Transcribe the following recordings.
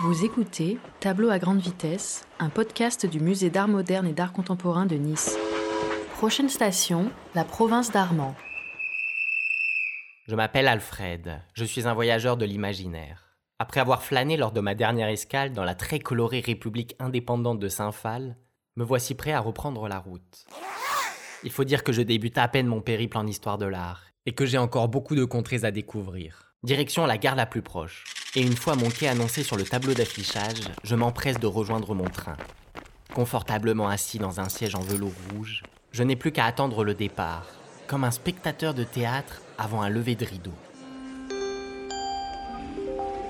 Vous écoutez Tableau à grande vitesse, un podcast du Musée d'art moderne et d'art contemporain de Nice. Prochaine station, la province d'Armand. Je m'appelle Alfred, je suis un voyageur de l'imaginaire. Après avoir flâné lors de ma dernière escale dans la très colorée République indépendante de Saint-Phal, me voici prêt à reprendre la route. Il faut dire que je débute à peine mon périple en histoire de l'art et que j'ai encore beaucoup de contrées à découvrir. Direction la gare la plus proche. Et une fois mon quai annoncé sur le tableau d'affichage, je m'empresse de rejoindre mon train. Confortablement assis dans un siège en velours rouge, je n'ai plus qu'à attendre le départ, comme un spectateur de théâtre avant un lever de rideau.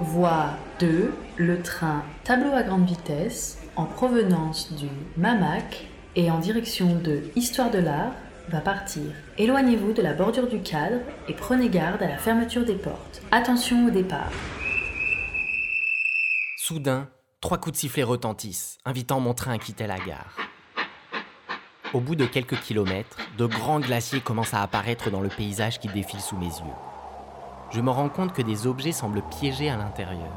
Voie 2, le train tableau à grande vitesse en provenance du Mamac et en direction de Histoire de l'art va partir. Éloignez-vous de la bordure du cadre et prenez garde à la fermeture des portes. Attention au départ. Soudain, trois coups de sifflet retentissent, invitant mon train à quitter la gare. Au bout de quelques kilomètres, de grands glaciers commencent à apparaître dans le paysage qui défile sous mes yeux. Je me rends compte que des objets semblent piégés à l'intérieur.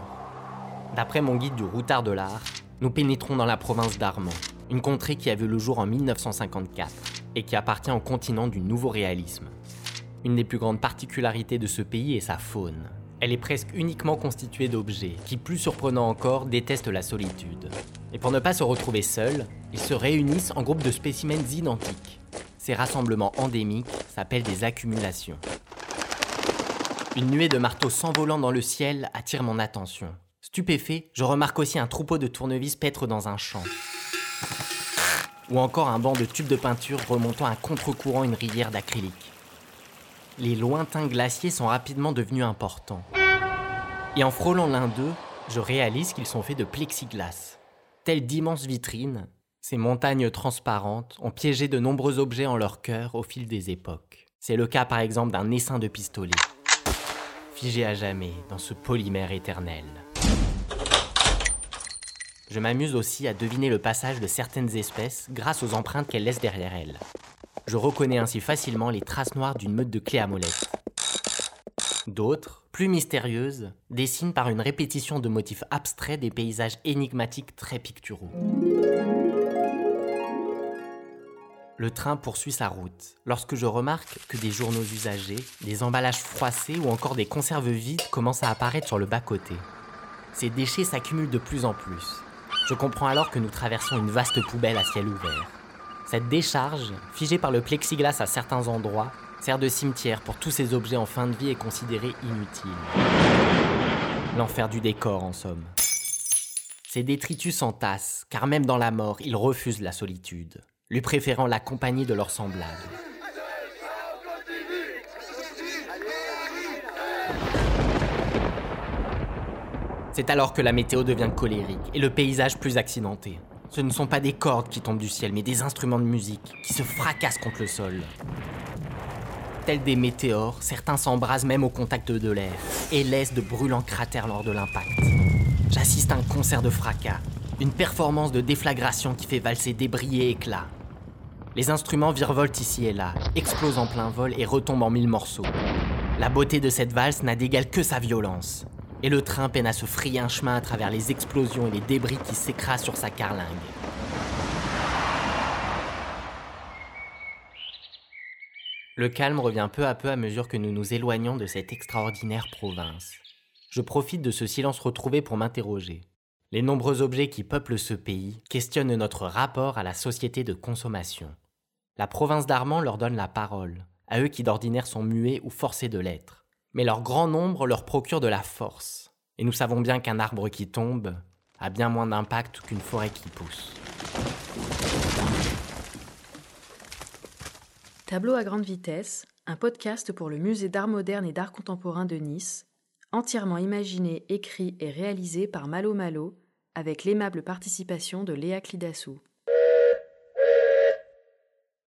D'après mon guide du routard de l'art, nous pénétrons dans la province d'Armand, une contrée qui a vu le jour en 1954 et qui appartient au continent du nouveau réalisme. Une des plus grandes particularités de ce pays est sa faune. Elle est presque uniquement constituée d'objets qui, plus surprenant encore, détestent la solitude. Et pour ne pas se retrouver seuls, ils se réunissent en groupes de spécimens identiques. Ces rassemblements endémiques s'appellent des accumulations. Une nuée de marteaux s'envolant dans le ciel attire mon attention. Stupéfait, je remarque aussi un troupeau de tournevis paître dans un champ. Ou encore un banc de tubes de peinture remontant à contre-courant une rivière d'acrylique. Les lointains glaciers sont rapidement devenus importants. Et en frôlant l'un d'eux, je réalise qu'ils sont faits de plexiglas. Telles d'immenses vitrines, ces montagnes transparentes ont piégé de nombreux objets en leur cœur au fil des époques. C'est le cas par exemple d'un essaim de pistolet, figé à jamais dans ce polymère éternel. Je m'amuse aussi à deviner le passage de certaines espèces grâce aux empreintes qu'elles laissent derrière elles. Je reconnais ainsi facilement les traces noires d'une meute de clés à molette. D'autres, plus mystérieuses, dessinent par une répétition de motifs abstraits des paysages énigmatiques très picturaux. Le train poursuit sa route lorsque je remarque que des journaux usagés, des emballages froissés ou encore des conserves vides commencent à apparaître sur le bas-côté. Ces déchets s'accumulent de plus en plus. Je comprends alors que nous traversons une vaste poubelle à ciel ouvert. Cette décharge, figée par le plexiglas à certains endroits, sert de cimetière pour tous ces objets en fin de vie et considérés inutiles. L'enfer du décor, en somme. Ces détritus s'entassent, car même dans la mort, ils refusent la solitude, lui préférant la compagnie de leurs semblables. C'est alors que la météo devient colérique et le paysage plus accidenté. Ce ne sont pas des cordes qui tombent du ciel, mais des instruments de musique qui se fracassent contre le sol. Tels des météores, certains s'embrasent même au contact de l'air et laissent de brûlants cratères lors de l'impact. J'assiste à un concert de fracas, une performance de déflagration qui fait valser débris et éclats. Les instruments virevoltent ici et là, explosent en plein vol et retombent en mille morceaux. La beauté de cette valse n'a d'égal que sa violence et le train peine à se frayer un chemin à travers les explosions et les débris qui s'écrasent sur sa carlingue. Le calme revient peu à peu à mesure que nous nous éloignons de cette extraordinaire province. Je profite de ce silence retrouvé pour m'interroger. Les nombreux objets qui peuplent ce pays questionnent notre rapport à la société de consommation. La province d'Armand leur donne la parole, à eux qui d'ordinaire sont muets ou forcés de l'être mais leur grand nombre leur procure de la force. Et nous savons bien qu'un arbre qui tombe a bien moins d'impact qu'une forêt qui pousse. Tableau à grande vitesse, un podcast pour le musée d'art moderne et d'art contemporain de Nice, entièrement imaginé, écrit et réalisé par Malo Malo, avec l'aimable participation de Léa Clidassou.